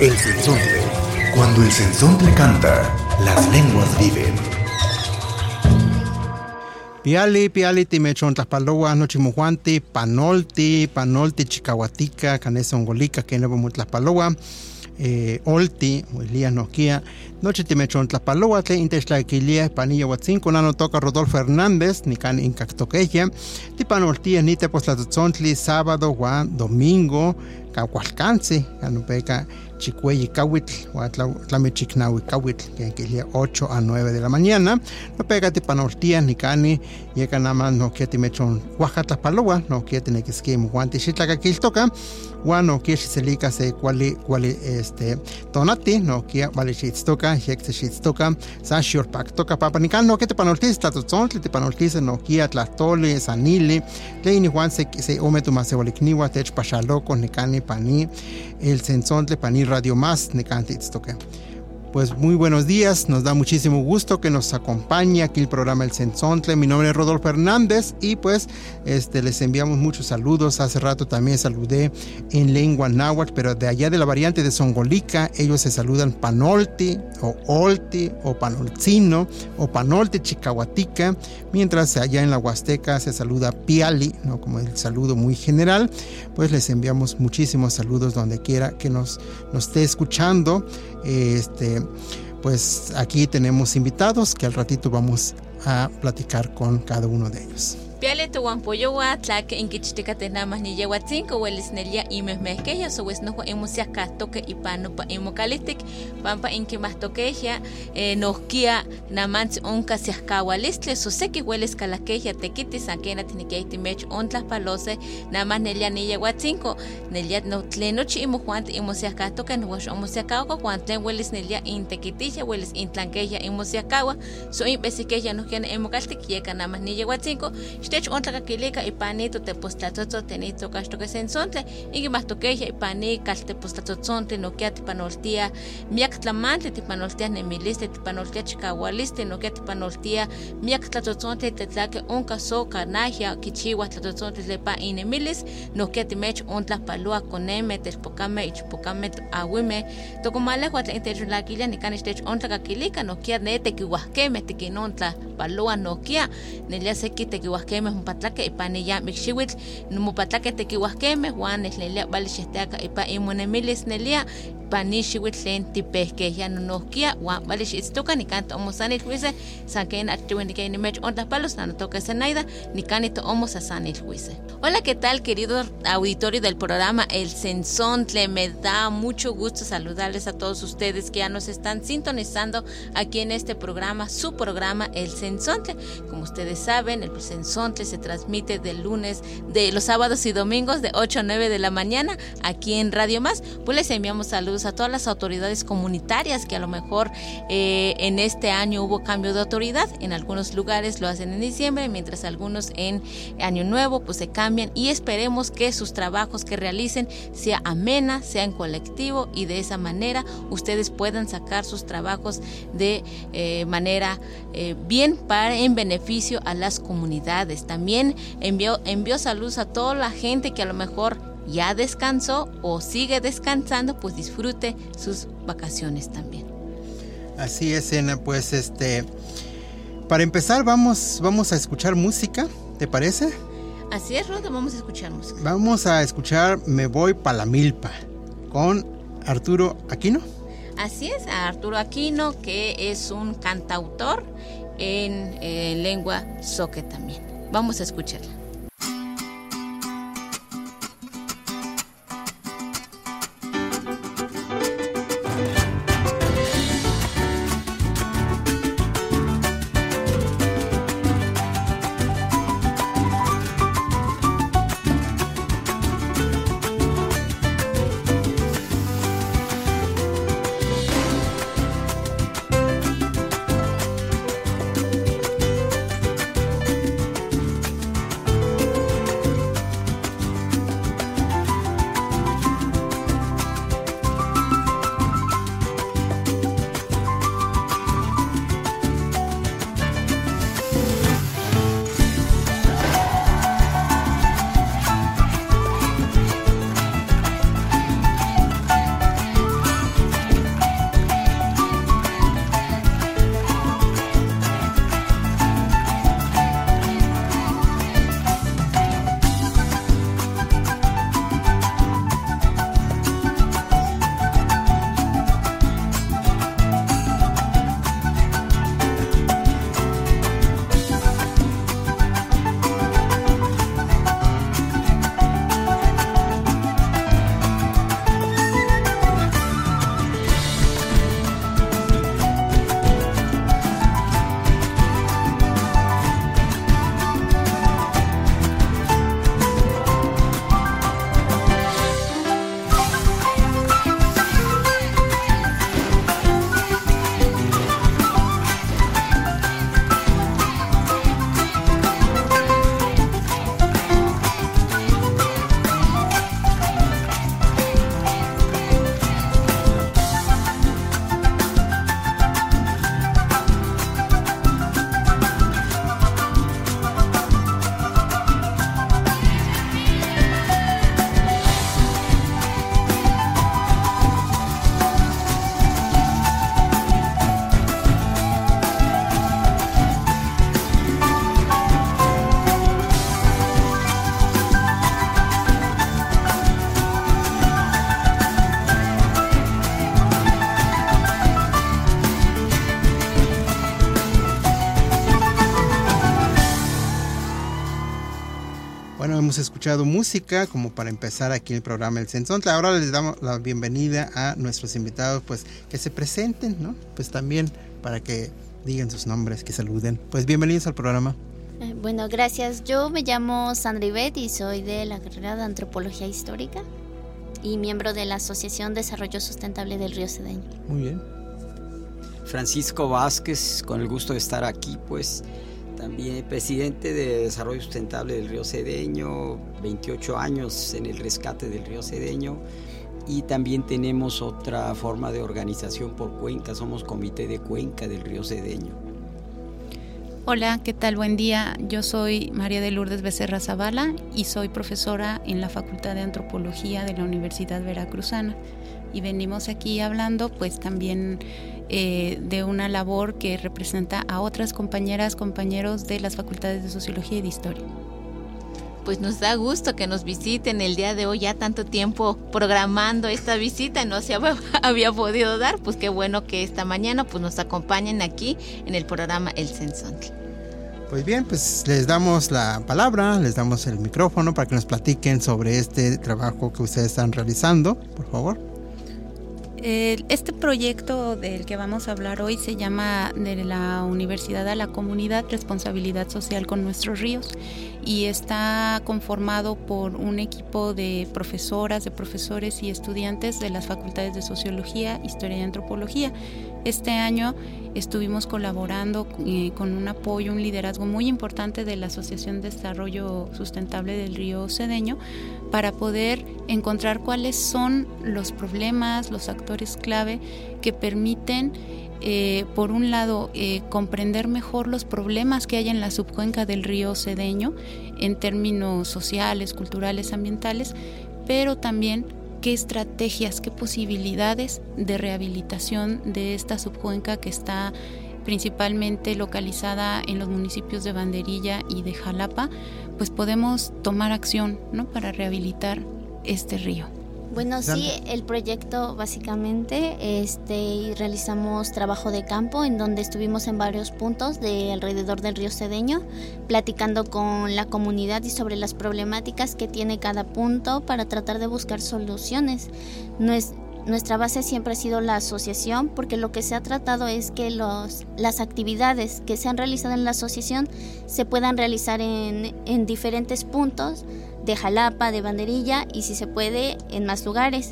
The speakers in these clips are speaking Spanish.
El sensontle. Cuando el sensontle canta, las lenguas viven. Piali, piali, timechon tlaspaloa, nochimuhuanti, panolti, panolti, chicahuatica, canesongolica, que no vamos tlaspaloa, eh, olti, Elías Noquia, noche timechon tlaspaloa, te intextlaquilia, panilla huatzinco, nano toca Rodolfo Hernández, ni can incactoqueja, tipanoltia, ni te poslatzontli, sábado, guan, domingo, cahualcansi, canupeca, chicueyi kawitl, tlamichiknawi kawitl, que quería 8 a 9 de la mañana, no pega tipanoltia, ni cani, llega nada más no quiere mechon oaxaca paloa, no quiere tener que esquema, guante xitlaca toca, guan no quiere xiselica se cuali, cuali, este, tonati, no quiere vale xitstoca, se xitstoca, sa xiorpac toca papa, ni can no quiere tipanoltis, tlatotzontli, tipanoltis, no quiere tlatoli, sanili, leini juan se, se ome tu maseolikniwa, tech pachaloco, ni cani pani, el sensontle, pani Radio Más, Necantitztoque. Pues muy buenos días, nos da muchísimo gusto que nos acompañe aquí el programa El Sensontle. Mi nombre es Rodolfo Hernández y pues este, les enviamos muchos saludos. Hace rato también saludé en lengua náhuatl, pero de allá de la variante de Songolica, ellos se saludan panolti o olti o panolcino o panolti chicahuatica, mientras allá en la Huasteca se saluda piali, ¿no? como el saludo muy general. Pues les enviamos muchísimos saludos donde quiera que nos, nos esté escuchando. Este, pues aquí tenemos invitados que al ratito vamos a platicar con cada uno de ellos. Piale tu guampoyowa, tlaque en quichticate nada más ni lleva cinco, hueles nelia y me mezqueja, so es no emusia castoque y pano pa emocalitic, pampa toqueja, eh, nos kia namans onca se acawalistle, so sé que hueles calaqueja, te quitis aquena tiene que ir mech ontlas palose, nada más nelia ni lleva cinco, nelia no tlenochi y mojuante emusia castoque, no was emusia cawa, cuando hueles nelia in tequitilla, hueles in tlanqueja emusia cawa, so in besiqueja no quiere emocalitic, llega Stech ontlakakilika ipanito tepostlatzotzon tenito kaxtoke sensontle, iki mahtokeya ipani kaltepostlatzotzontle nokia tipanoltia miak tlamantli tipanoltia nemilistli tipanoltia chikawalistli nokia tipanoltia miak tlatzotzontle tetlake onka soka nahia kichiwa tlatzotzontle lepa inemilis nokia timech ontlapalua koneme telpokame ichpokame awime tokomalehua tlen techolakilia nikan stech ontlakakilika nokia ne tekiuahkemeh tikinontla palua nokia nelia seki tekiuahkemeh mopatlake ipan ya mikxiuitl mopatlake tekiuahkemeh uan nehlelia bali xehtiaka ipa imonemilis nelia panixiuitl tlen tipehkehya nonohkia uan bali xiitztoka nikan to'omosanil huise san ken achtiueh nikan nimech ontlapalos nanotoka Zenaida nikan to'omo sasanil huise Hola, ¿qué tal, querido auditorio del programa El Sensontle? Me da mucho gusto saludarles a todos ustedes que ya nos están sintonizando aquí en este programa, su programa El Sensontle. Como ustedes saben, el Sensontle se transmite de lunes, de los sábados y domingos de 8 a 9 de la mañana aquí en Radio Más. Pues les enviamos saludos a todas las autoridades comunitarias que a lo mejor eh, en este año hubo cambio de autoridad. En algunos lugares lo hacen en diciembre, mientras algunos en Año Nuevo pues se cambian y esperemos que sus trabajos que realicen sea amena, sea en colectivo y de esa manera ustedes puedan sacar sus trabajos de eh, manera eh, bien para en beneficio a las comunidades. También envió, envió saludos a toda la gente que a lo mejor ya descansó o sigue descansando, pues disfrute sus vacaciones también. Así es, Ena, pues este para empezar vamos vamos a escuchar música, ¿te parece? Así es, Roda, vamos a escuchar música. Vamos a escuchar Me voy pa la milpa con Arturo Aquino. Así es, a Arturo Aquino, que es un cantautor en eh, lengua soque también. Vamos a escucharla. Escuchado música como para empezar aquí el programa El Sensontla. Ahora les damos la bienvenida a nuestros invitados, pues que se presenten, ¿no? Pues también para que digan sus nombres, que saluden. Pues bienvenidos al programa. Eh, bueno, gracias. Yo me llamo Sandra Ibet y soy de la carrera de Antropología Histórica y miembro de la Asociación Desarrollo Sustentable del Río Cedeño. Muy bien. Francisco Vázquez, con el gusto de estar aquí, pues también presidente de Desarrollo Sustentable del Río Cedeño, 28 años en el rescate del Río Cedeño y también tenemos otra forma de organización por cuenca, somos Comité de Cuenca del Río Cedeño. Hola, ¿qué tal? Buen día. Yo soy María de Lourdes Becerra Zavala y soy profesora en la Facultad de Antropología de la Universidad Veracruzana. Y venimos aquí hablando pues también eh, de una labor que representa a otras compañeras, compañeros de las facultades de Sociología y de Historia pues nos da gusto que nos visiten el día de hoy, ya tanto tiempo programando esta visita, no se había, podido dar, pues qué bueno que esta mañana pues nos acompañen aquí en el programa El Censón. Pues bien, pues les damos la palabra, les damos el micrófono para que nos platiquen sobre este trabajo que ustedes están realizando, por favor. Este proyecto del que vamos a hablar hoy se llama de la Universidad a la Comunidad Responsabilidad Social con nuestros ríos y está conformado por un equipo de profesoras, de profesores y estudiantes de las facultades de Sociología, Historia y Antropología. Este año estuvimos colaborando eh, con un apoyo, un liderazgo muy importante de la Asociación de Desarrollo Sustentable del Río Cedeño para poder encontrar cuáles son los problemas, los actores clave que permiten, eh, por un lado, eh, comprender mejor los problemas que hay en la subcuenca del río Cedeño en términos sociales, culturales, ambientales, pero también qué estrategias, qué posibilidades de rehabilitación de esta subcuenca que está principalmente localizada en los municipios de Banderilla y de Jalapa, pues podemos tomar acción ¿no? para rehabilitar este río. Bueno, sí, el proyecto básicamente este realizamos trabajo de campo en donde estuvimos en varios puntos de alrededor del río Cedeño, platicando con la comunidad y sobre las problemáticas que tiene cada punto para tratar de buscar soluciones. No es, nuestra base siempre ha sido la asociación porque lo que se ha tratado es que los, las actividades que se han realizado en la asociación se puedan realizar en, en diferentes puntos de Jalapa, de Banderilla y si se puede en más lugares.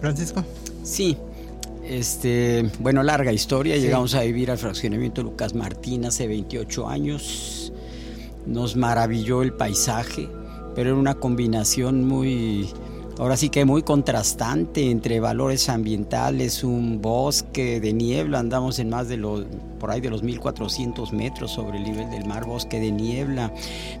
Francisco. Sí, este, bueno, larga historia. Llegamos a vivir al fraccionamiento Lucas Martín hace 28 años. Nos maravilló el paisaje, pero era una combinación muy ahora sí que muy contrastante entre valores ambientales, un bosque de niebla, andamos en más de los, por ahí de los 1400 metros sobre el nivel del mar, bosque de niebla,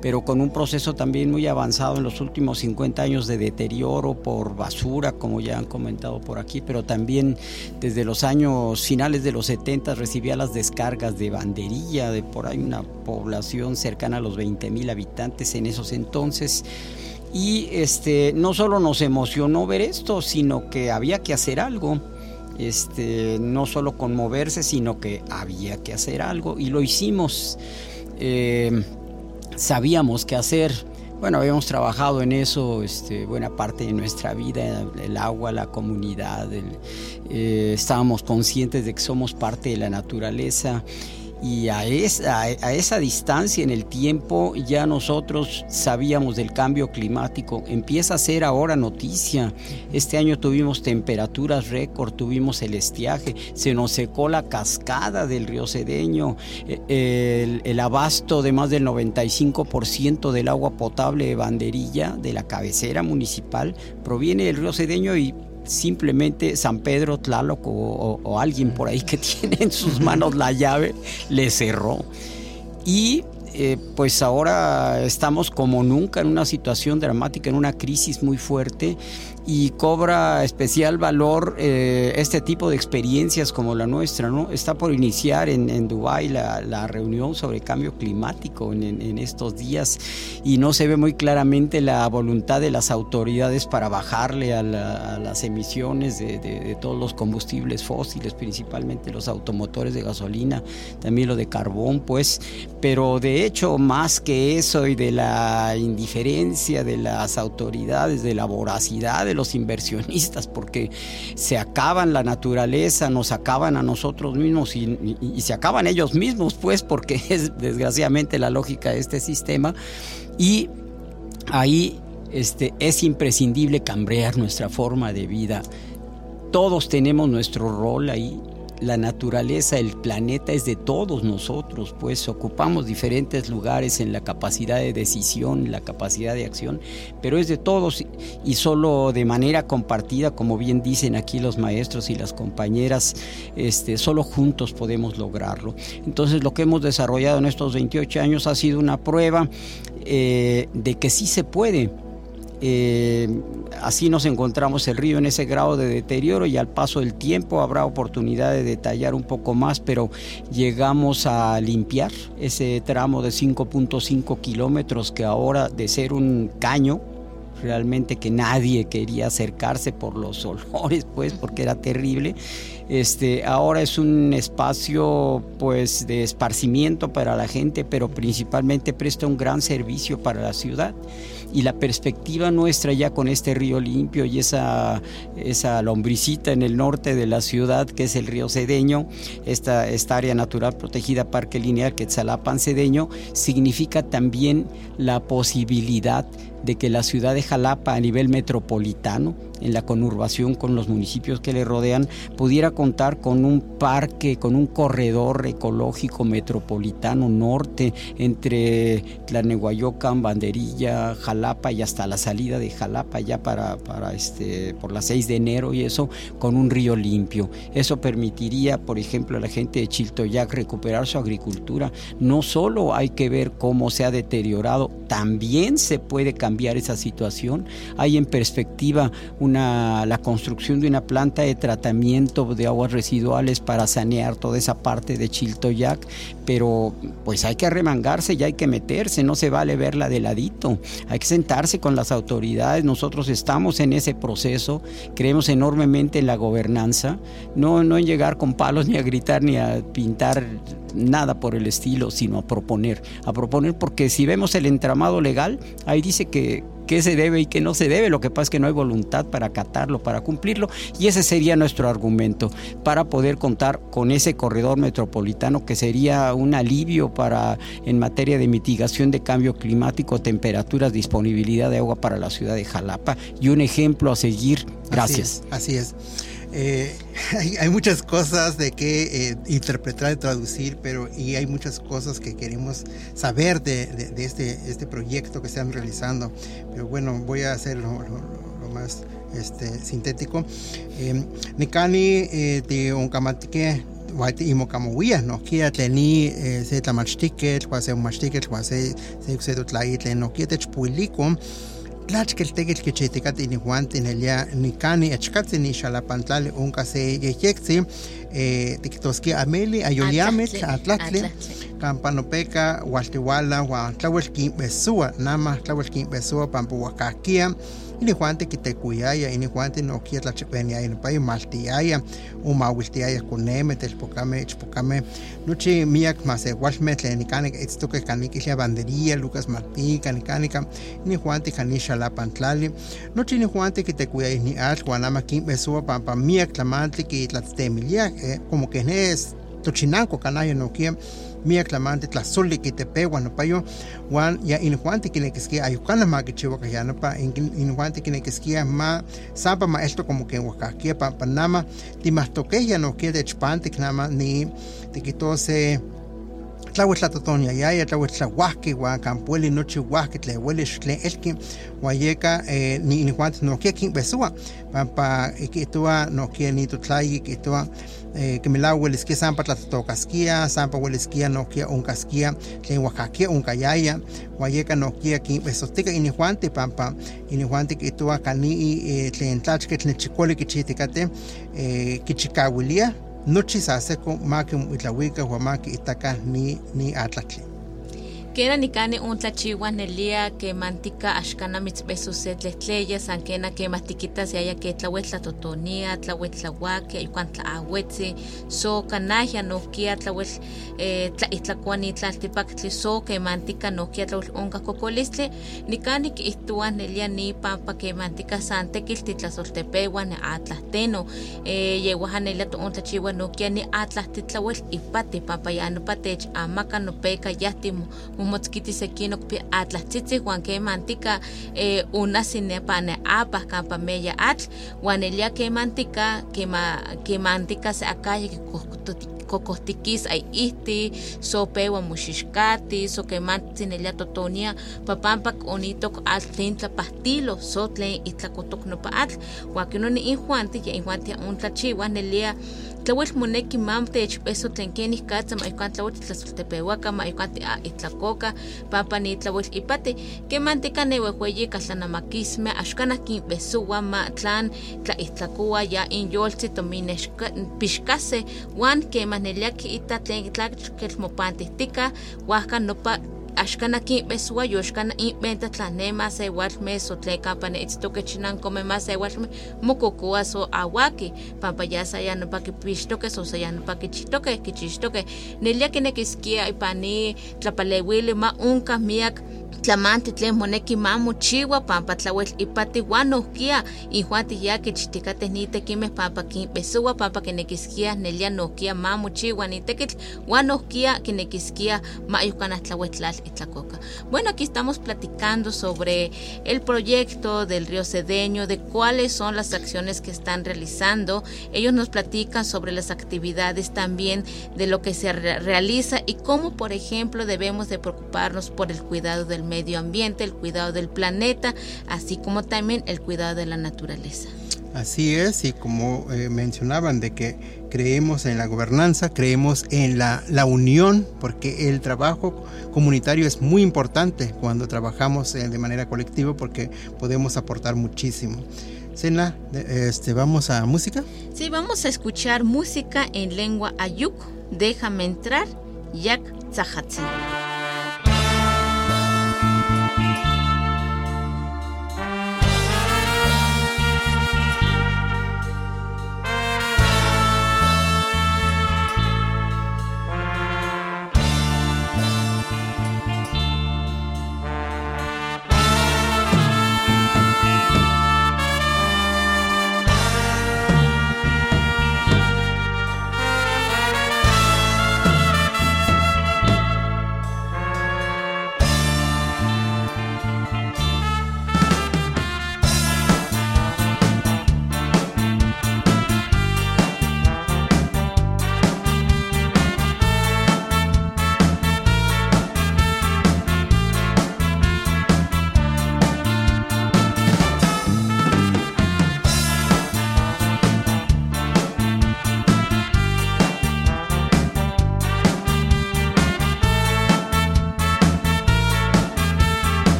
pero con un proceso también muy avanzado en los últimos 50 años de deterioro por basura, como ya han comentado por aquí, pero también desde los años finales de los 70 recibía las descargas de banderilla, de por ahí una población cercana a los 20 mil habitantes en esos entonces. Y este, no solo nos emocionó ver esto, sino que había que hacer algo. Este, no solo conmoverse, sino que había que hacer algo y lo hicimos. Eh, sabíamos qué hacer. Bueno, habíamos trabajado en eso este, buena parte de nuestra vida, el agua, la comunidad, eh, estábamos conscientes de que somos parte de la naturaleza y a esa, a esa distancia en el tiempo ya nosotros sabíamos del cambio climático. Empieza a ser ahora noticia. Este año tuvimos temperaturas récord, tuvimos el estiaje, se nos secó la cascada del río Cedeño, eh, el, el abasto de más del 95% del agua potable de banderilla de la cabecera municipal proviene del río Cedeño y simplemente San Pedro, Tlaloc o, alguien por ahí que tiene en sus manos la llave, le cerró. Y eh, pues ahora estamos como nunca en una situación dramática, en una crisis muy fuerte y cobra especial valor eh, este tipo de experiencias como la nuestra. ¿no? Está por iniciar en, en Dubái la, la, reunión sobre cambio climático en, en, estos días y no se ve muy claramente la voluntad de las autoridades para bajarle a, la, a las emisiones de, de, de, todos los combustibles fósiles, principalmente los automotores de gasolina, también lo de carbón, pues, pero de hecho más que eso y de la indiferencia de las autoridades, de la voracidad de los inversionistas, porque se acaban la naturaleza, nos acaban a nosotros mismos y, se acaban ellos mismos, pues, porque es desgraciadamente la lógica de este sistema. Y ahí este, es imprescindible cambiar nuestra forma de vida. Todos tenemos nuestro rol ahí la naturaleza, el planeta es de todos nosotros, pues ocupamos diferentes lugares en la capacidad de decisión, la capacidad de acción, pero es de todos y solo de manera compartida, como bien dicen aquí los maestros y las compañeras, este, solo juntos podemos lograrlo. Entonces lo que hemos desarrollado en estos 28 años ha sido una prueba eh, de que sí se puede eh, así nos encontramos el río en ese grado de deterioro y al paso del tiempo habrá oportunidad de detallar un poco más, pero llegamos a limpiar ese tramo de 5.5 kilómetros que ahora de ser un caño, realmente que nadie quería acercarse por los olores, pues, porque era terrible. Este, ahora es un espacio pues de esparcimiento para la gente, pero principalmente presta un gran servicio para la ciudad y la perspectiva nuestra ya con este río limpio y esa, esa lombricita en el norte de la ciudad que es el río Cedeño, esta, esta área natural protegida Parque Lineal Quetzalapan Cedeño, significa también la posibilidad que la ciudad de Jalapa a nivel metropolitano, en la conurbación con los municipios que le rodean, pudiera contar con un parque, con un corredor ecológico metropolitano norte entre Tlanehuayocan, Banderilla, Jalapa y hasta la salida de Jalapa ya para, para este, por las 6 de enero y eso, con un río limpio. Eso permitiría, por ejemplo, a la gente de Chiltoyac recuperar su agricultura. No solo hay que ver cómo se ha deteriorado, también se puede cambiar esa situación. Hay en perspectiva una, la construcción de una planta de tratamiento de aguas residuales para sanear toda esa parte de Chiltoyac, pero pues hay que arremangarse y hay que meterse, no se vale verla de ladito, hay que sentarse con las autoridades, nosotros estamos en ese proceso, creemos enormemente en la gobernanza, no, no en llegar con palos ni a gritar ni a pintar nada por el estilo, sino a proponer, a proponer porque si vemos el entramado legal, ahí dice que qué se debe y qué no se debe. Lo que pasa es que no hay voluntad para acatarlo, para cumplirlo. Y ese sería nuestro argumento para poder contar con ese corredor metropolitano que sería un alivio para en materia de mitigación de cambio climático, temperaturas, disponibilidad de agua para la ciudad de Jalapa y un ejemplo a seguir. Gracias. Así es. Así es. Eh, hay, hay, muchas cosas de que eh, interpretar y traducir, pero y hay muchas cosas que queremos saber de, de, de este, este proyecto que están realizando. Pero bueno, voy a hacerlo lo, lo, lo más este, sintético. Eh, Nikani eh, de Onkamatike wati imo kamuia no kia teni eh, se tlamachtiket wa se umachtiket wa se se se tlaitlen no kia techpuiliko tlachkel tekitl kichitikat inihuanti nelia nikani echkatzi ni xalapantlali onka se yeyektzi eh, tiktoski ameli ayoyamitl atlatli kampanopeka waltiwala wa tlawel kinbesua nama tlawel kinbesua ini Juan te kitekuyaya ini Juan te no quiere la chepenia in pa maltiaya o mawiltiaya kuneme tel pokame chpokame nuchi miak mas igual metle ni kanik esto que kanik ya bandería Lucas Martín kanikanika ini Juan te kanisha la pantlali nuchi ni Juan te kitekuyaya ni al Juanama kim besua pampa miak tlamantli ki tlatemilia eh, como que es tochinanco canaya no quiere miak tlamantli tlazoli kitepewa nopayo wan ya injuanti kinekiskia ayukana ma kichiwa kayanapa injuanti kinekiskia ma sapa ma esto como que huacaquia pa panama timahtokeya no quiere chpantik nama ni tikitose tlawitl tlatotonia yaya tlawitl tlahuahki wa campueli nochi huahki tleweli xtle elki wayeka eh, ni inihuan nokia kinbesua pampa ikitua nokia ni tutlayi ikitua eh, weliskia sampa tlatotokaskia sampa weliskia nokia unkaskia tlen oaxakia unkayaya wayeka nokia kinbesotika inihuanti pampa inihuanti kitua kanii eh, tlen tlachke tlen chikoli kichitikate eh, nochi sa con maqui moitlauica uan maqui itacah ni, ni Kena nikani un tlachiwa nelia que mantika axkana mitzbeso se tlehtleya san kena que matikita se haya que tlawetla totonia, tlawetlahuaki, ayuan tlaawetzi, so kanahya nohkia tlawet eh, tla itlakuani tlaltipaktli so que mantika nohkia tlawel onka kokolistli, nikani que nelia ni pampa que mantika san tekilti tlasoltepewa ne atlahteno, eh, yewahan nelia to un tlachiwa nohkia ni atlahti tlawel ipati pampa ya no patech amaka no peka yahtimo momotzkiti seki nokpi atlahtzitzih uan kemantika eh, unasine pane apah kampa meya atl uan elia kemantika kema kemantika se akaye kokohtikis ay ihti so pewa muxixkati so kemantzin elia totonia papampak onitok atl tlen tlapahtilo so tlen itlakotok nopa atl. Uan kinoni injuanti ya injuanti un tlachiwa nelia tlawel moneki mam techpeso tlen kenih katsa ma ikuan tlawel tlasoltepeuaka ma ikuan itlakoka pampa ni tlawel ipati kemantika newehueyi kaltanamakisme axkan kinpesowa ma tlan tlaihtlakua ya inyoltzi tomin pixkase uan kemah nelia kiita tlen tlakel mopantihtika huajka nopa axkana kinpesoa yoxkana inbenta tlanema se igual meso tle kampa ne'itztoke chinan come más se igual mokokoa so awaki pampa ya sa ya nopa kipixtoke so sa ya nopa kichitoke kichixtoke. Nelia kinekiskia ipani tlapalewili ma unka miak tlamanti tlen moneki ma mochiwa pampa tlawel ipati uan nohkia ihuan tiya kichtikateh nitekimeh pampa kinpesoa pampa kinekiskia nelia nohkia ma mochiwa nitekitl uan nohkia kinekiskia ma yukanah Bueno, aquí estamos platicando sobre el proyecto del río Cedeño, de cuáles son las acciones que están realizando. Ellos nos platican sobre las actividades también de lo que se re realiza y cómo, por ejemplo, debemos de preocuparnos por el cuidado del medio ambiente, el cuidado del planeta, así como también el cuidado de la naturaleza. Así es, y como eh, mencionaban, de que creemos en la gobernanza, creemos en la, la, unión, porque el trabajo comunitario es muy importante cuando trabajamos eh, de manera colectiva, porque podemos aportar muchísimo. Sena, este, ¿vamos a música? Sí, vamos a escuchar música en lengua ayuk. Déjame entrar, Yak Tzahatzi.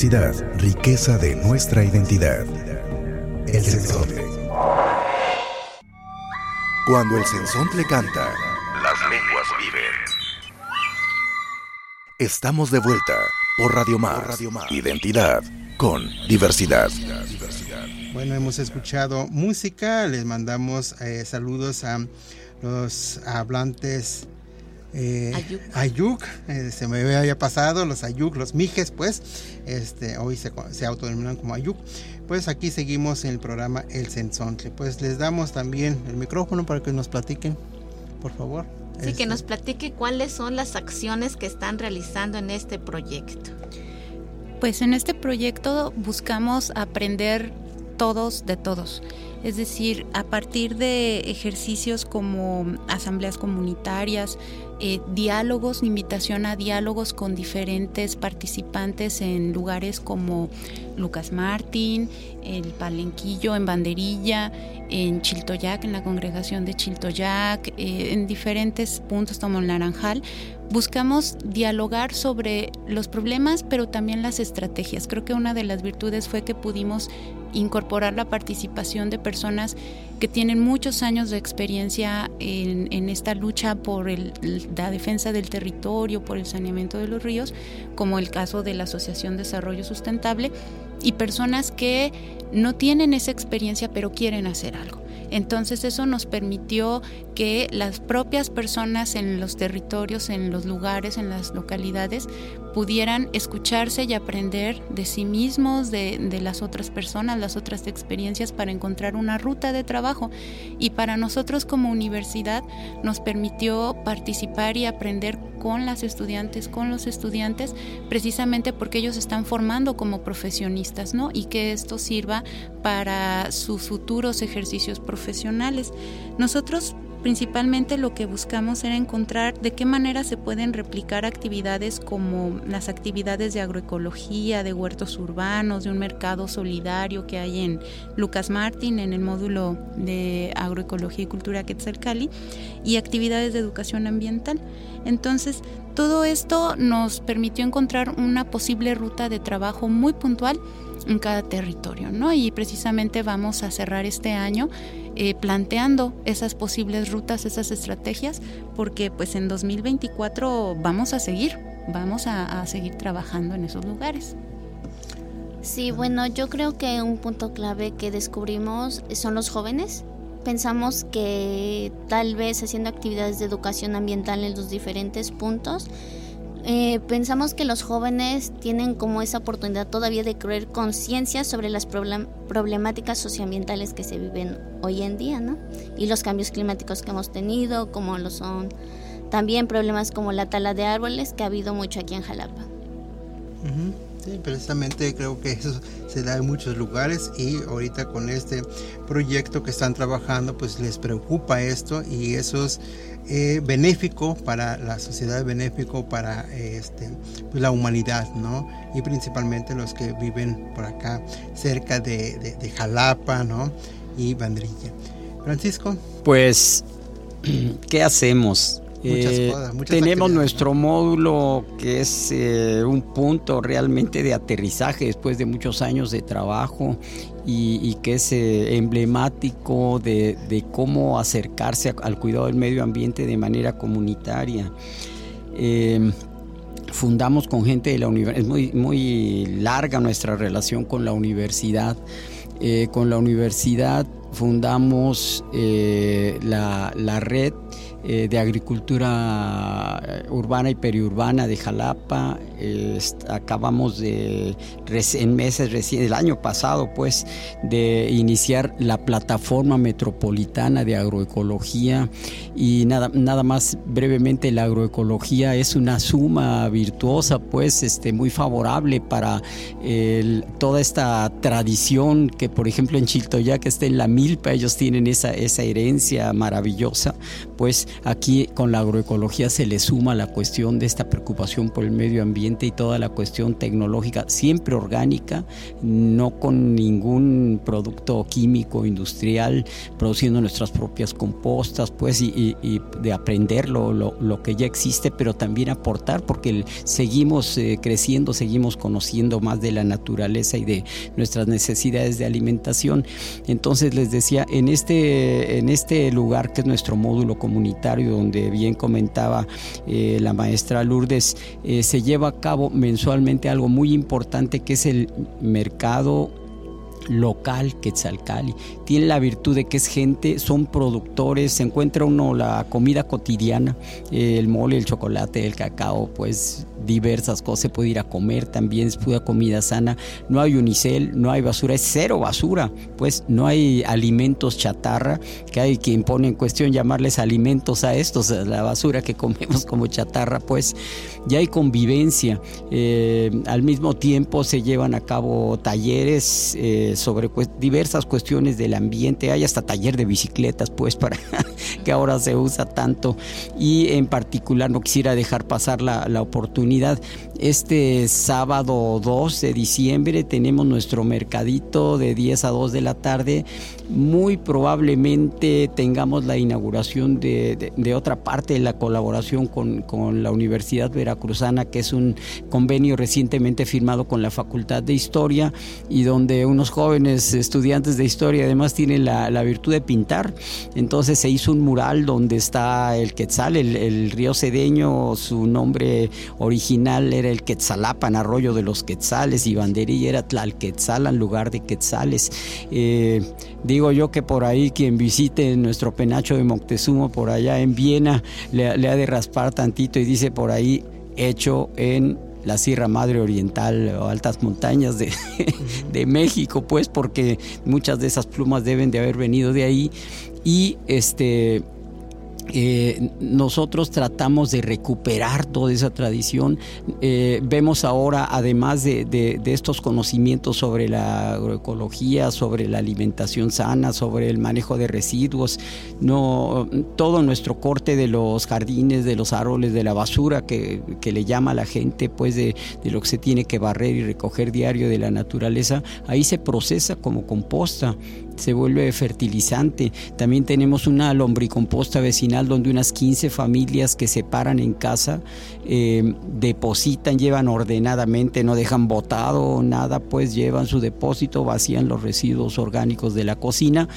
Diversidad, riqueza de nuestra identidad. El sensontle. Cuando el sensontle canta, las lenguas viven. Estamos de vuelta por Radio Más. Identidad con diversidad. Bueno, hemos escuchado música, les mandamos eh, saludos a los hablantes eh, Ayuk. Ayuk, eh, se me había pasado, los Ayuk, los Mijes, pues, este, hoy se, se autodenominan como Ayuk. Pues aquí seguimos en el programa El Sensontle. Pues les damos también el micrófono para que nos platiquen, por favor. Sí, que Este, nos platique cuáles son las acciones que están realizando en este proyecto. Pues en este proyecto buscamos aprender todos de todos. Es decir, a partir de ejercicios como asambleas comunitarias, eh, diálogos, invitación a diálogos con diferentes participantes en lugares como Lucas Martín, el Palenquillo, en Banderilla, en Chiltoyac, en la congregación de Chiltoyac, eh, en diferentes puntos como en Naranjal, buscamos dialogar sobre los problemas, pero también las estrategias. Creo que una de las virtudes fue que pudimos incorporar la participación de personas que tienen muchos años de experiencia en, esta lucha por la defensa del territorio, por el saneamiento de los ríos, como el caso de la Asociación Desarrollo Sustentable, y personas que no tienen esa experiencia pero quieren hacer algo. Entonces eso nos permitió que las propias personas en los territorios, en los lugares, en las localidades, pudieran escucharse y aprender de sí mismos, de, de las otras personas, las otras experiencias para encontrar una ruta de trabajo. Y para nosotros como universidad nos permitió participar y aprender con las estudiantes, con los estudiantes, precisamente porque ellos están formando como profesionistas, ¿no? Y que esto sirva para sus futuros ejercicios profesionales. Nosotros principalmente lo que buscamos era encontrar de qué manera se pueden replicar actividades como las actividades de agroecología, de huertos urbanos, de un mercado solidario que hay en Lucas Martín, en el módulo de agroecología y cultura Quetzalcali, y actividades de educación ambiental. Entonces, todo esto nos permitió encontrar una posible ruta de trabajo muy puntual en cada territorio, ¿no? Y precisamente vamos a cerrar este año eh, planteando esas posibles rutas, esas estrategias, porque pues en 2024 vamos a seguir, vamos a, a seguir trabajando en esos lugares. Sí, bueno, yo creo que un punto clave que descubrimos son los jóvenes. Pensamos que tal vez haciendo actividades de educación ambiental en los diferentes puntos, eh, pensamos que los jóvenes tienen como esa oportunidad todavía de crear conciencia sobre las problem- problemáticas socioambientales que se viven hoy en día, ¿no? Y los cambios climáticos que hemos tenido, como lo son también problemas como la tala de árboles que ha habido mucho aquí en Jalapa. Sí, precisamente creo que eso se da en muchos lugares y ahorita con este proyecto que están trabajando pues les preocupa esto y eso es eh, benéfico para la sociedad, benéfico para eh, este, pues, la humanidad, ¿no? Y principalmente los que viven por acá cerca de, de- de Jalapa, ¿no? Y Bandrilla. Francisco, Pues, ¿qué hacemos? Muchas Eh, cosas, muchas tenemos nuestro módulo que es eh, un punto realmente de aterrizaje después de muchos años de trabajo y, que es eh, emblemático de, cómo acercarse al cuidado del medio ambiente de manera comunitaria. Eh, fundamos con gente de la universidad, es muy, muy larga nuestra relación con la universidad. Eh, con la universidad fundamos eh, la, la red eh, de agricultura eh, urbana y periurbana de Jalapa. Eh, acabamos de, en meses recién, el año pasado, pues, de iniciar la plataforma metropolitana de agroecología. Y nada, nada más brevemente, la agroecología es una suma virtuosa, pues, este, muy favorable para toda esta tradición que, por ejemplo, en Chiltoyac está en la milpa, ellos tienen esa, esa herencia maravillosa, pues aquí con la agroecología se le suma la cuestión de esta preocupación por el medio ambiente y toda la cuestión tecnológica, siempre orgánica, no con ningún producto químico, industrial, produciendo nuestras propias compostas, pues, y, de aprender lo, lo, que ya existe, pero también aportar, porque seguimos eh, creciendo, seguimos conociendo más de la naturaleza y de nuestras necesidades de alimentación. Entonces les decía, en este, en este lugar que es nuestro módulo comunitario, donde bien comentaba eh, la maestra Lourdes, eh, se lleva a cabo mensualmente algo muy importante que es el mercado local Quetzalcali. Tiene la virtud de que es gente, son productores, se encuentra uno la comida cotidiana, el mole, el chocolate, el cacao, pues diversas cosas, se puede ir a comer también, es pura comida sana, no hay unicel, no hay basura, es cero basura, pues no hay alimentos chatarra, que hay quien pone en cuestión llamarles alimentos a estos, la basura que comemos como chatarra, pues ya hay convivencia, eh, al mismo tiempo se llevan a cabo talleres eh, sobre diversas cuestiones del ambiente, hay hasta taller de bicicletas, pues para que ahora se usa tanto. Y en particular no quisiera dejar pasar la, la oportunidad este sábado 2 de diciembre tenemos nuestro mercadito de 10 a 2 de la tarde. Muy probablemente tengamos la inauguración de, otra parte de la colaboración con, con, la Universidad Veracruzana, que es un convenio recientemente firmado con la Facultad de Historia y donde unos jóvenes estudiantes de historia además tienen la, la virtud de pintar. Entonces se hizo un mural donde está el Quetzal, el, el río Cedeño, su nombre original original el Quetzalapan, arroyo de los Quetzales, y Banderilla era Tlalquetzalan, lugar de Quetzales. Eh, digo yo que por ahí quien visite nuestro penacho de Moctezuma, por allá en Viena, le, ha de raspar tantito y dice por ahí, hecho en la Sierra Madre Oriental o altas montañas de, de, México, pues porque muchas de esas plumas deben de haber venido de ahí. Y este eh, nosotros tratamos de recuperar toda esa tradición. Eh, vemos ahora, además de, estos conocimientos sobre la agroecología, sobre la alimentación sana, sobre el manejo de residuos, no, todo nuestro corte de los jardines, de los árboles, de la basura que, le llama a la gente, pues de, de lo que se tiene que barrer y recoger diario de la naturaleza, ahí se procesa como composta se vuelve fertilizante. También tenemos una lombricomposta vecinal donde unas 15 familias que se paran en casa eh, depositan, llevan ordenadamente, no dejan botado nada, pues llevan su depósito, vacían los residuos orgánicos de la cocina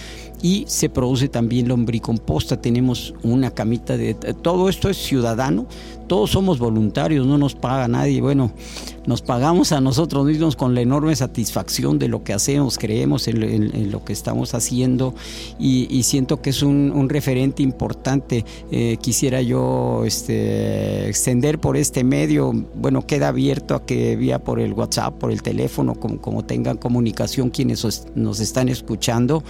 y se produce también lombricomposta. Tenemos una camita de... Todo esto es ciudadano, todos somos voluntarios, no nos paga nadie. Bueno, nos pagamos a nosotros mismos con la enorme satisfacción de lo que hacemos, creemos en, lo que estamos haciendo y, siento que es un, referente importante. Eh, quisiera yo este, extender por este medio, bueno, queda abierto a que vía por el WhatsApp, por el teléfono, como, como tengan comunicación quienes nos están escuchando.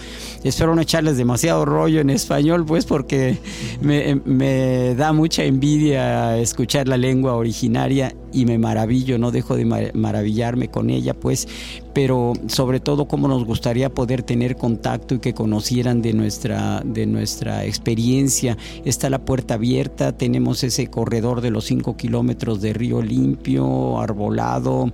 Espero no echarles demasiado rollo en español, pues porque me, me da mucha envidia escuchar la lengua originaria y me maravillo, no dejo de maravillarme con ella, pues, pero sobre todo como nos gustaría poder tener contacto y que conocieran de nuestra, de nuestra experiencia. Está la puerta abierta, tenemos ese corredor de los 5 kilómetros de río limpio, arbolado,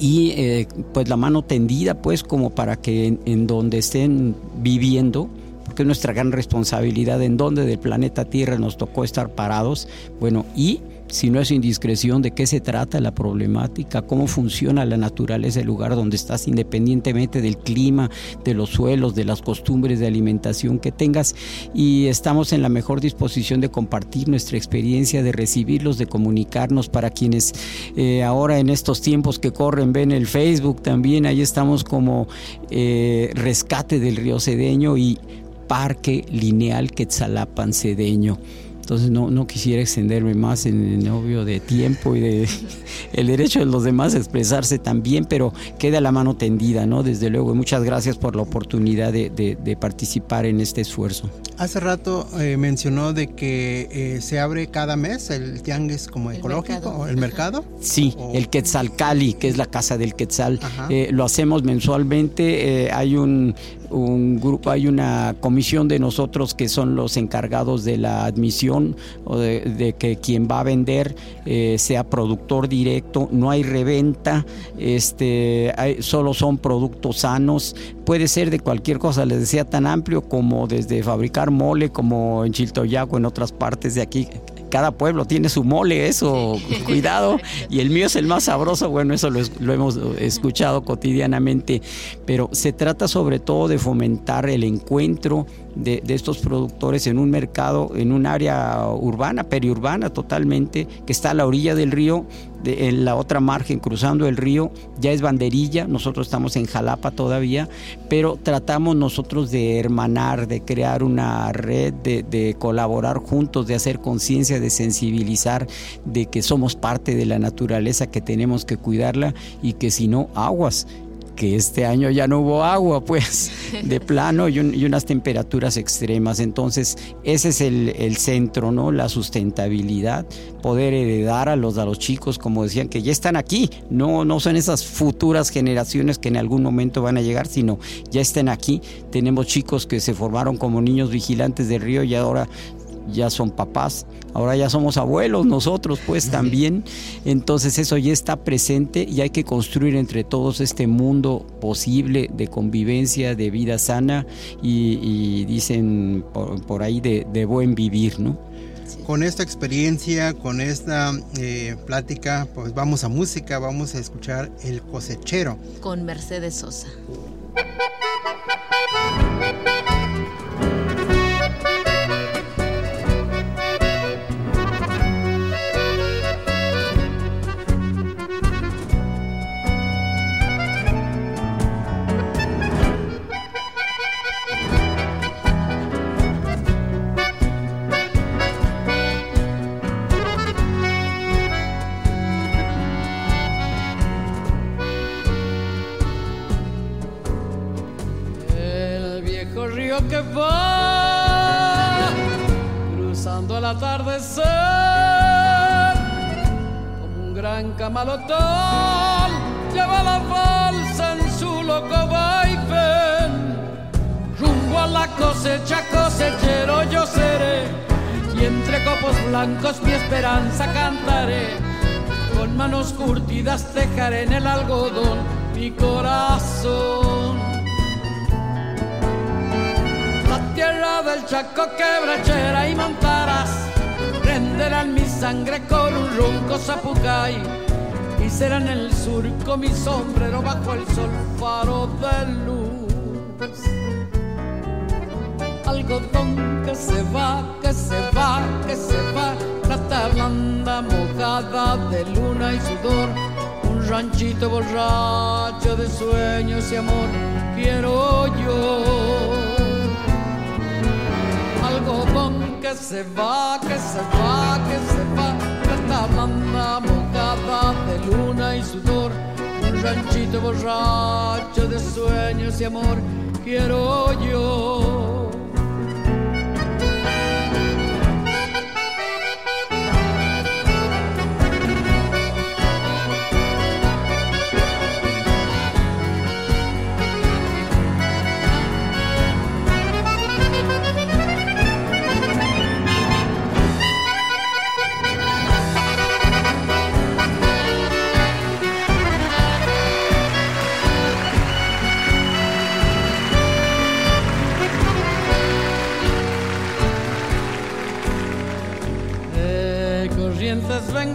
y eh, pues la mano tendida pues como para que en donde estén viviendo porque es nuestra gran responsabilidad en donde del planeta Tierra nos tocó estar parados, bueno, y si no es indiscreción, de qué se trata la problemática, cómo funciona la naturaleza del lugar donde estás, independientemente del clima, de los suelos, de las costumbres de alimentación que tengas. Y estamos en la mejor disposición de compartir nuestra experiencia, de recibirlos, de comunicarnos. Para quienes eh, ahora en estos tiempos que corren ven el Facebook también, ahí estamos como eh, rescate del río Cedeño y Parque Lineal Quetzalapan Cedeño. Entonces no, no quisiera extenderme más en el obvio de tiempo y de el derecho de los demás a expresarse también, pero queda la mano tendida, ¿no? Desde luego, muchas gracias por la oportunidad de, de, participar en este esfuerzo. Hace rato eh, mencionó de que eh, se abre cada mes el tianguis como El ecológico mercado. o el mercado. Sí, O- el Quetzalcali, que es la casa del Quetzal, eh, lo hacemos mensualmente. eh, hay un, un grupo, hay una comisión de nosotros que son los encargados de la admisión o de, que quien va a vender eh, sea productor directo. No hay reventa, este, solo son productos sanos. Puede ser de cualquier cosa, les decía, tan amplio como desde fabricar mole, como en Chiltoyaco, en otras partes de aquí cada pueblo tiene su mole, eso, cuidado. Y el mío es el más sabroso, bueno, eso lo, hemos escuchado cotidianamente. Pero se trata sobre todo de fomentar el encuentro de, de estos productores en un mercado, en un área urbana, periurbana totalmente, que está a la orilla del río, de- en la otra margen, cruzando el río, ya es banderilla, nosotros estamos en Jalapa todavía, pero tratamos nosotros de hermanar, de crear una red, de, de colaborar juntos, de hacer conciencia, de sensibilizar, de que somos parte de la naturaleza, que tenemos que cuidarla y que si no, aguas que este año ya no hubo agua, pues, de plano y, un- y unas temperaturas extremas. Entonces, ese es el, el centro, ¿no? La sustentabilidad, poder heredar a los, a los chicos, como decían, que ya están aquí, no, no son esas futuras generaciones que en algún momento van a llegar, sino ya están aquí. Tenemos chicos que se formaron como niños vigilantes del río y ahora ya son papás, ahora ya somos abuelos nosotros pues también, entonces eso ya está presente y hay que construir entre todos este mundo posible de convivencia, de vida sana y, y dicen por, por ahí de, de buen vivir, ¿no? Con esta experiencia, con esta eh, plática, pues vamos a música, vamos a escuchar El cosechero. Con Mercedes Sosa. Camalotón lleva la balsa en su loco vaivén. Rumbo a la cosecha cosechero yo seré y entre copos blancos mi esperanza cantaré. Con manos curtidas dejaré en el algodón mi corazón. La tierra del Chaco quebrachera y montarás prenderán mi sangre con un ronco zapucay y serán el surco mi sombrero bajo el sol faro de luz. Algodón que se va, que se va, que se va. Plata blanda mojada de luna y sudor. Un ranchito borracho de sueños y amor quiero yo. Algodón que se va, que se va, que se va, blanda mojada de luna y sudor, un ranchito borracho de sueños y amor, quiero yo.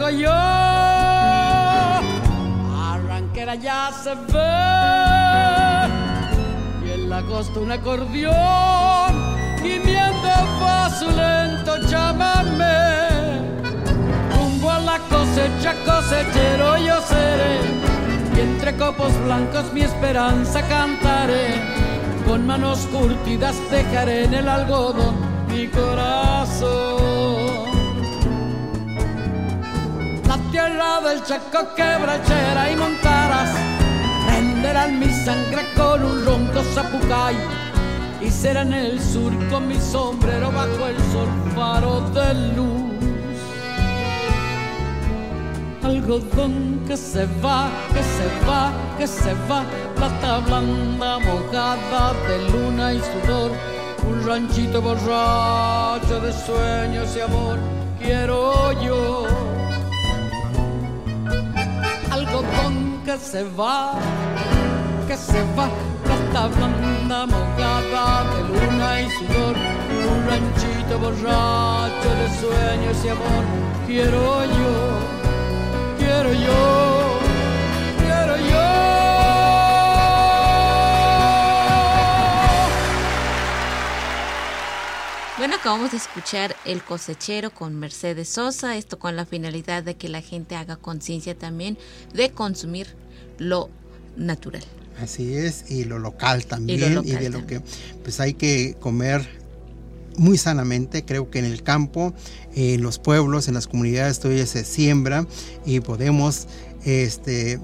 Yo, arranquera ya se ve, y en la costa un acordeón, gimiendo va su lento llámame, rumbo a la cosecha cosechero yo seré, y entre copos blancos mi esperanza cantaré, con manos curtidas dejaré en el algodón mi corazón. La tierra del Chaco quebrachera y montaras prenderán mi sangre con un ronco zapucay y será en el sur con mi sombrero bajo el sol faro de luz. Algodón que se va, que se va, que se va, plata blanda mojada de luna y sudor, un ranchito borracho de sueños y amor, quiero yo. Que se va, que se va, plata blanda mojada de luna y sudor, un ranchito borracho de sueños y amor, quiero yo quiero yo, Bueno, acabamos de escuchar El cosechero con Mercedes Sosa, esto con la finalidad de que la gente haga conciencia también de consumir lo natural. Así es, y lo local también, Y y, lo local de lo que pues hay que comer muy sanamente, creo que en el campo, en los pueblos, en las comunidades todavía se siembra y podemos, este,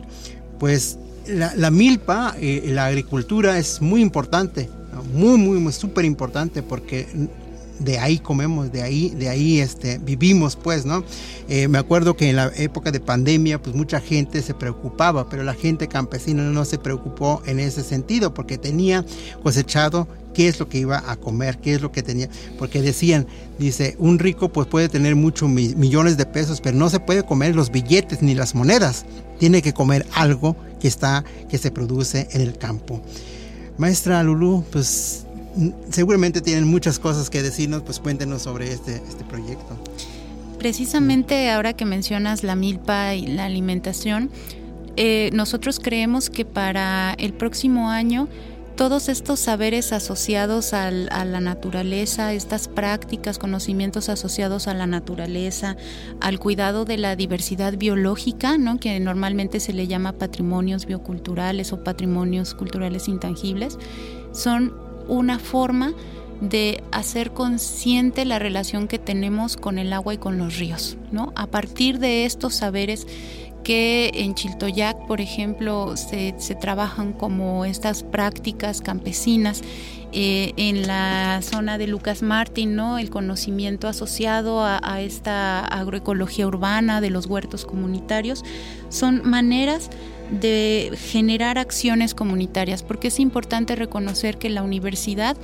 pues la, la milpa, eh, la agricultura es muy importante, muy, muy, muy súper importante porque de ahí comemos, de ahí, de ahí este, vivimos, pues, ¿no? Eh, me acuerdo que en la época de pandemia, pues mucha gente se preocupaba, pero la gente campesina no se preocupó en ese sentido, porque tenía cosechado qué es lo que iba a comer, qué es lo que tenía, porque decían, dice, un rico pues puede tener muchos mi- millones de pesos, pero no se puede comer los billetes ni las monedas, tiene que comer algo que está, que se produce en el campo. Maestra Lulú, pues seguramente tienen muchas cosas que decirnos, pues cuéntenos sobre este, este proyecto. Precisamente ahora que mencionas la milpa y la alimentación, eh, nosotros creemos que para el próximo año todos estos saberes asociados a la naturaleza, estas prácticas, conocimientos asociados a la naturaleza, al cuidado de la diversidad biológica, ¿no? que normalmente se le llama patrimonios bioculturales o patrimonios culturales intangibles, son una forma de hacer consciente la relación que tenemos con el agua y con los ríos, ¿no? A partir de estos saberes que en Chiltoyac, por ejemplo, se, se trabajan como estas prácticas campesinas, eh, en la zona de Lucas Martín, ¿no? El conocimiento asociado a, a esta agroecología urbana de los huertos comunitarios, son maneras de generar acciones comunitarias, porque es importante reconocer que la universidad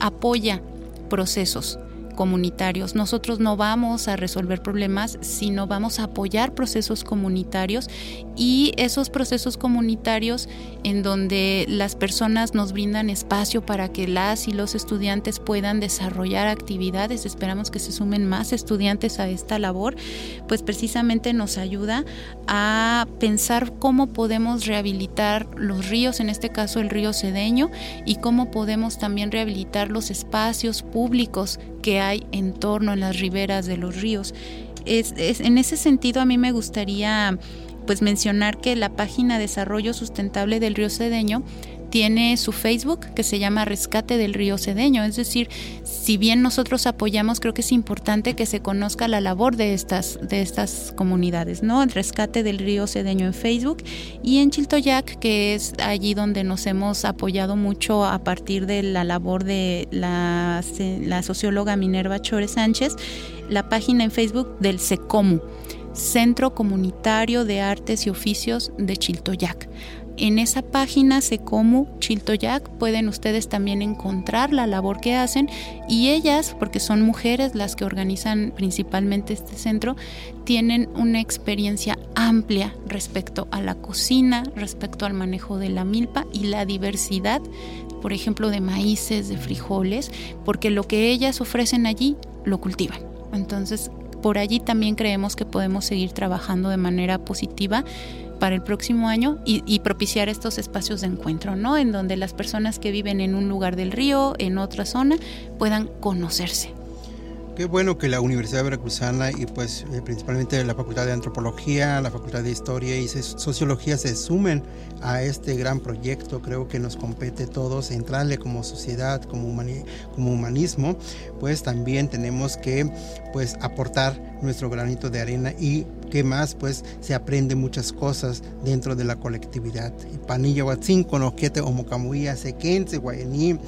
apoya procesos comunitarios. Nosotros no vamos a resolver problemas, sino vamos a apoyar procesos comunitarios y esos procesos comunitarios en donde las personas nos brindan espacio para que las y los estudiantes puedan desarrollar actividades. Esperamos que se sumen más estudiantes a esta labor, pues precisamente nos ayuda a pensar cómo podemos rehabilitar los ríos, en este caso el río Cedeño, y cómo podemos también rehabilitar los espacios públicos que hay en torno a las riberas de los ríos. Es, es- en ese sentido, a mí me gustaría pues mencionar que la página Desarrollo Sustentable del Río Cedeño tiene su Facebook que se llama Rescate del Río Cedeño. Es decir, si bien nosotros apoyamos, creo que es importante que se conozca la labor de estas, de estas comunidades, ¿no? El Rescate del Río Cedeño en Facebook y en Chiltoyac, que es allí donde nos hemos apoyado mucho a partir de la labor de la, socióloga Minerva Chore Sánchez, la página en Facebook del SECOMU, Centro Comunitario de Artes y Oficios de Chiltoyac. En esa página Secomu Chiltoyac pueden ustedes también encontrar la labor que hacen y ellas, porque son mujeres las que organizan principalmente este centro, tienen una experiencia amplia respecto a la cocina, respecto al manejo de la milpa y la diversidad, por ejemplo, de maíces, de frijoles, porque lo que ellas ofrecen allí lo cultivan. Entonces, por allí también creemos que podemos seguir trabajando de manera positiva para el próximo año y, propiciar estos espacios de encuentro, ¿no? En donde las personas que viven en un lugar del río, en otra zona, puedan conocerse. Qué bueno que la Universidad Veracruzana y pues eh, principalmente la Facultad de Antropología, la Facultad de Historia y Sociología se sumen a este gran proyecto. Creo que nos compete todos entrarle como sociedad, como, como humanismo, pues también tenemos que pues aportar nuestro granito de arena y que más pues se aprende muchas cosas dentro de la colectividad. Panilla Huatzinco, Noquete, Omocamuía, Sequense, Guayaní,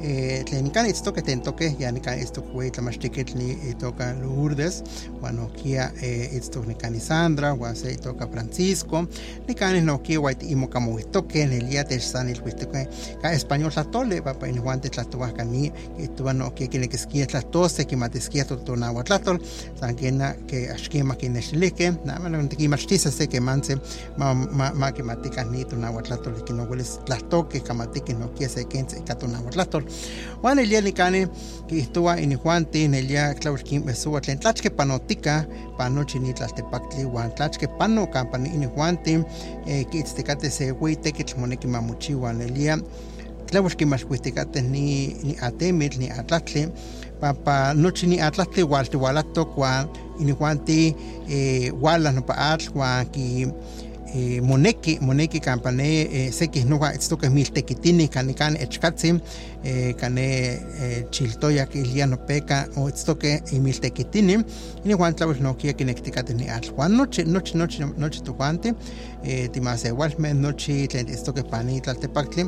tlen nikan itztoke tentoke ya nikan itztok ue tlamachtikitl ni itoka Lourdes wan nohkia itztok nikan Sandra wan se itoka Francisco nikan nohkia ua imokamoihtoke nelia techsan ilhuihtoke ka español tlatole papa inihuan tetlatowahkani itoa nohkia kinekiskia tlatose kimatiskia totonahuatlatol san kena ke axkima kinexilihke naman tikimachtisas se kemanse ma ma ma kimatikah ni tonahuatlatol kinowelis tlahtoke kamatiki nohkia se kentse ika tonahuatlatol wan elia nikani kihtowa inihuanti nelia tlauel kinbesua tlen tlachke panotika panochi ni tlaltepaktli wan tlachke pano kampa ni inihuanti eh, kiitztikate se ui tekitl moneki mamochiwa nelia tlauel kimaxkuihtikateh ni ni atemitl ni atlatli papa nochi ni atlatli waltiwalatok wan inihuanti eh, walah nopa atl wan ki eh, moneki moneki kampa ne eh, seki noa itztokeh miltekitini kani kan echkatzin eh, kane eh, chiltoya kilia nopeka o itztokeh imiltekitini inihuan tlauel nokia kinektikateh ni atl. Wan nochi nochi nochi nochi tohuanti eh, timasewalmeh nochi tlen itztokeh pani tlaltepaktli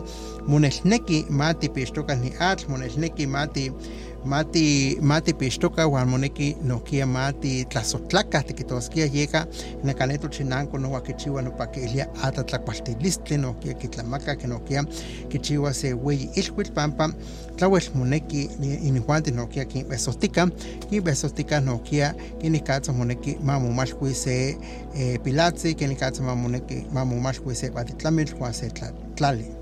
monelneki ma tipixtokah ni atl monelneki ma ti mati mati pixtoka wan moneki nohkia mati tlasotlakah tikitoskia yeka nakaneto chinanko nowa kichiwa nopa kiilia ata tlakualtilistli nohkia kitlamaka ke nohkia kichiwa se weyi pampa tlauel moneki inihuanti nohkia kinbesohtika kinbesohtika nohkia kinikatza moneki mamomaxkui se eh, pilatzi kinikatza mamoneki mamomaxkui se batitlamitl wan se tlali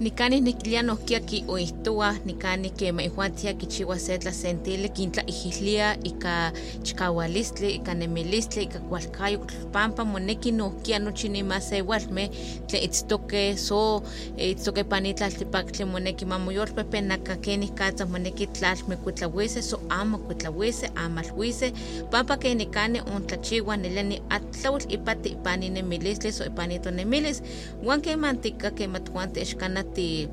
nikani nikilia nohkia kioihtoa nikani kema ihuantia kichiwa se tlasentili kintlaihilia ika chikawalistli ika nemilistli ika kualkayo pampa moneki nohkia nochi nimasewalmeh tlen itztoke so itztoke pani tlaltipaktli moneki mamoyolpepe naka kenikatza moneki tlalme kuitlawise so amo kuitlawise amalwise pampa ke nikani ontlachiwa neleni atlauel ipati ipani nemilistli so ipani tonemilis wan kemantika kematuanti exkana the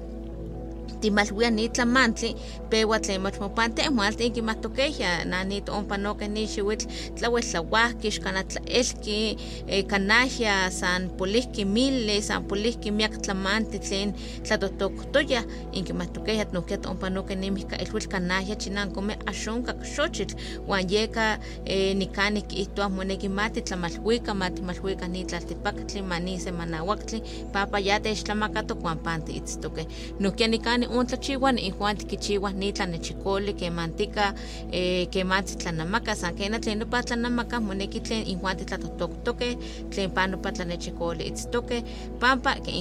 timalwia ni tlamantli pewa tlen mach mopante mualti inkimatokehya nani toonpanoke ni xiuitl tlauel tlauahki ixkana tlaelki eh, kanahya san polihki mili san polihki miak tlamanti tlen tlatotoktoya inkimatokehya nohkia toonpanoke nimihka ilhuitl kanahya chinankome axonka xochitl wan yeka eh, nikani kiihtoa moneki mati tlamalhuika mati malhuika ni tlaltipaktli mani semanauaktli papa ya techtlamakatok wan panti itztoke nohkia nikani ontlachiwa ihuan tikichiwa ni tlanechikoli kemantika eh, kemanti tlanamaka san kena tlen nopa tlanamaka moneki tlen ihuan titlatotoktoke tlen panopa tlanechikoli itztoke pampa ke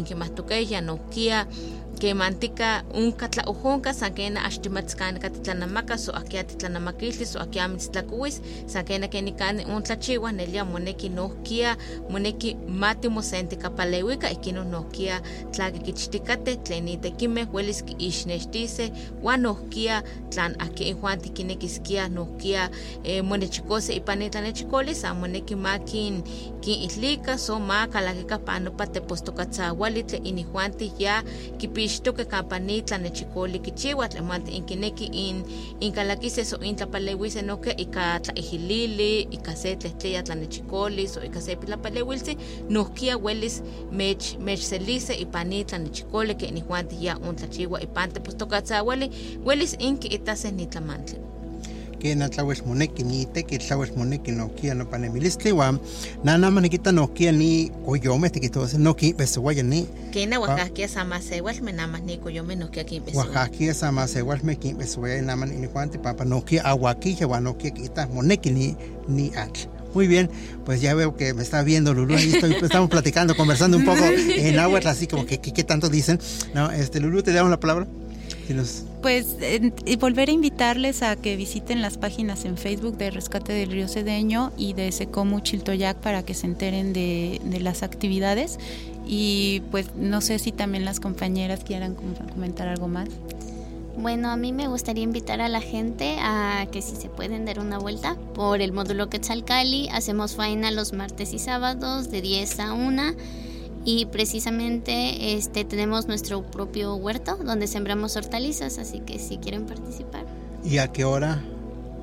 inkimatokehya nohkia kemantika onka tlaojonka san kena axtimatzkanika titlanamaka so akia titlanamakilti so akia mitztlakuis san kena kenikani ontlachiwa nelia moneki nohkia moneki mati mosentikapaleuika ikinon nohkia tlakikichtikateh tlen itekimeh welis kiixnextise wan tlan aki ihuan tikinekiskia nohkia eh, monechikose ipan itlanechikoli san moneki ma kin kinitlika so ma kalakika panopa tepostokatzawali tlen inihuanti ya kipi ixtoque campanit tlanechikoli kichiwa tlemanti inkineki in inkalakise so intlapaleuise noke ika tlaihilili ika se tlehtleya tlanechikoli so ika se pilapaleuiltzi nohkia welis mech mechselise ipani tlanechikoli ke inihuanti ya ontlachiwa ipan tepostokatzawali welis inki itase nitlamantli que na tlauel moneki ni teki tlauel moneki nokia no panemilistli wan nana manikita nokia ni koyome tikitose noki besowaya ni kena oaxaquia samasewalme namas ni koyome nokia kinbesowa Oaxaquia samasewalme kin besowaya naman inihuanti papa nokia aguaquilla wan nokia kita moneki ni ni atl Muy bien, pues ya veo que me está viendo Lulu, ahí estoy, estamos platicando, conversando un poco en agua, así como que qué tanto dicen. No, este Lulu, te damos la palabra. Pues eh, y volver a invitarles a que visiten las páginas en Facebook de Rescate del Río Cedeño y de Secomu Chiltoyac para que se enteren de, de, las actividades. Y pues no sé si también las compañeras quieran comentar algo más. Bueno, a mí me gustaría invitar a la gente a que si se pueden dar una vuelta por el módulo Quetzalcali. Hacemos faena los martes y sábados de 10 a 1 y precisamente este tenemos nuestro propio huerto donde sembramos hortalizas, así que si quieren participar. ¿Y a qué hora?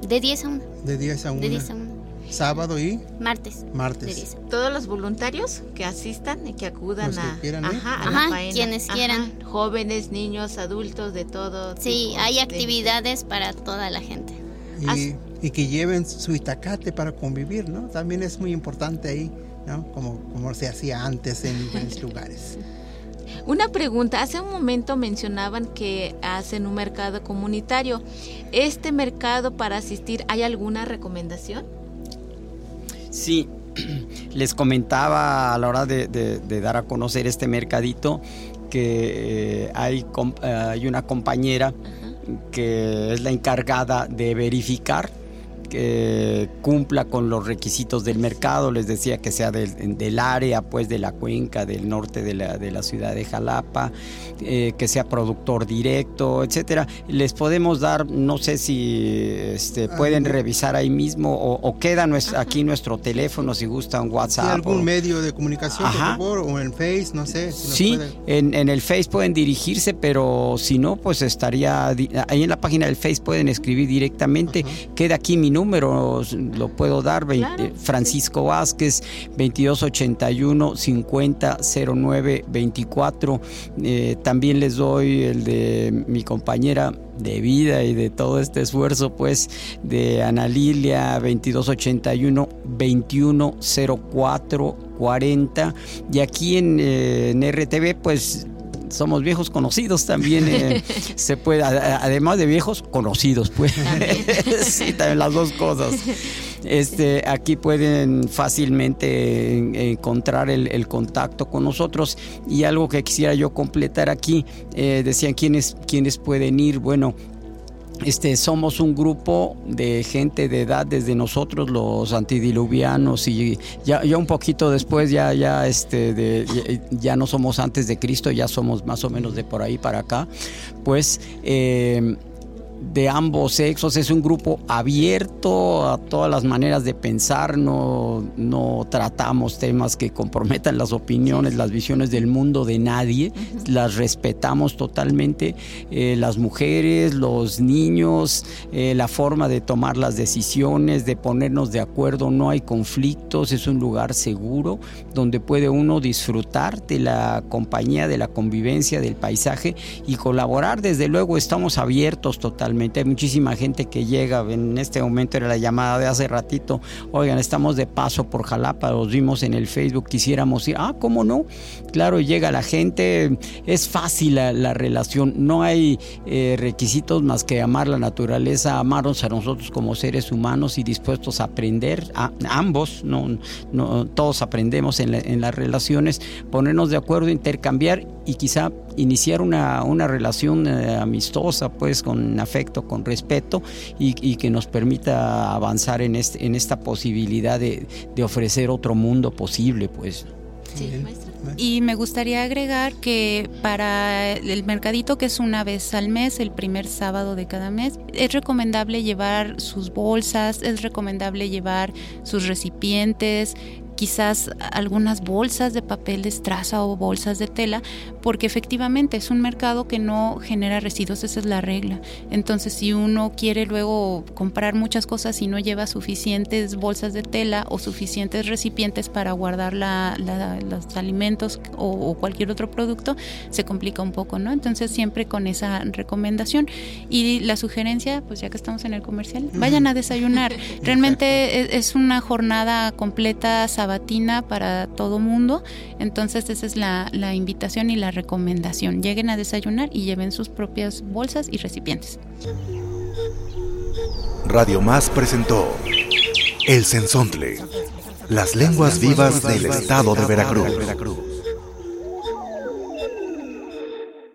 De 10 a 1. De 10 a 1. De 10 a 1. sábado y Martes. martes. de 10. Todos los voluntarios que asistan y que acudan Los que a, quieran ir. ajá, a Ajá, la faena. quienes quieran. Jóvenes, niños, adultos, de todo. Sí, tipo hay de- actividades para toda la gente. Y, y que lleven su itacate para convivir, ¿no? También es muy importante ahí, ¿no? Como, como se hacía antes en diferentes lugares. Una pregunta, hace un momento mencionaban que hacen un mercado comunitario. ¿Este mercado para asistir hay alguna recomendación? Sí, les comentaba a la hora de, de- de dar a conocer este mercadito que eh, hay, eh, hay una compañera que es la encargada de verificar que cumpla con los requisitos del mercado, les decía que sea del, del área, pues de la cuenca, del norte de la, de la ciudad de Jalapa, eh, que sea productor directo, etcétera. Les podemos dar, no sé si este, pueden Algún- revisar ahí mismo o, o queda aquí nuestro teléfono si gustan ¿Hay WhatsApp. algún o- medio de comunicación, Ajá. por favor? O en Face, no sé. Si Sí, en, en el Face pueden dirigirse, pero si no, pues estaría ahí en la página del Face pueden escribir directamente. Queda aquí mi número, s- lo puedo dar, vein- Claro, eh, Francisco Vázquez, 2281 5009 24. Eh, también les doy el de mi compañera de vida y de todo este esfuerzo, pues, de Ana Lilia, 2281 2104 40. Y aquí en, eh, en RTV, pues somos viejos conocidos también. eh, se puede, además de viejos conocidos, pues. sí, también las dos cosas. Este, aquí pueden fácilmente en- encontrar el, el contacto con nosotros. Y algo que quisiera yo completar aquí, eh, decían quiénes, quiénes pueden ir. Bueno, este, somos un grupo de gente de edad desde nosotros los antidiluvianos y ya, ya un poquito después ya ya este de, ya, no somos antes de Cristo ya somos más o menos de por ahí para acá. Pues eh, de ambos sexos, es un grupo abierto a todas las maneras de pensar, no, no tratamos temas que comprometan las opiniones, las visiones del mundo de nadie, las respetamos totalmente, eh, las mujeres, los niños, eh, la forma de tomar las decisiones, de ponernos de acuerdo, no hay conflictos, es un lugar seguro donde puede uno disfrutar de la compañía, de la convivencia, del paisaje y colaborar, desde luego estamos abiertos totalmente. Hay muchísima gente que llega, en este momento era la llamada de hace ratito, oigan, estamos de paso por Jalapa, los vimos en el Facebook, quisiéramos ir, ah, ¿cómo no? Claro, llega la gente, es fácil la, la relación, no hay eh, requisitos más que amar la naturaleza, amarnos a nosotros como seres humanos y dispuestos a aprender, ambos, no, no, todos aprendemos en, la- en las relaciones, ponernos de acuerdo, intercambiar y quizá iniciar una, una relación eh, amistosa, pues con afecto, con respeto y, y que nos permita avanzar en, este, en esta posibilidad de, de ofrecer otro mundo posible, pues. Sí, maestra. Y me gustaría agregar que para el mercadito, que es una vez al mes, el primer sábado de cada mes, es recomendable llevar sus bolsas, es recomendable llevar sus recipientes, quizás algunas bolsas de papel de estraza o bolsas de tela, porque efectivamente es un mercado que no genera residuos, esa es la regla. Entonces, si uno quiere luego comprar muchas cosas y no lleva suficientes bolsas de tela o suficientes recipientes para guardar la- la- los alimentos o, o cualquier otro producto, se complica un poco, ¿no? Entonces, siempre con esa recomendación. Y la sugerencia, pues ya que estamos en el comercial, vayan a desayunar. Realmente es, es una jornada completa sabatina para todo mundo. Entonces, esa es la, la invitación y la recomendación. Lleguen a desayunar y lleven sus propias bolsas y recipientes. Radio Más presentó El Sensontle, las lenguas vivas del estado de Veracruz.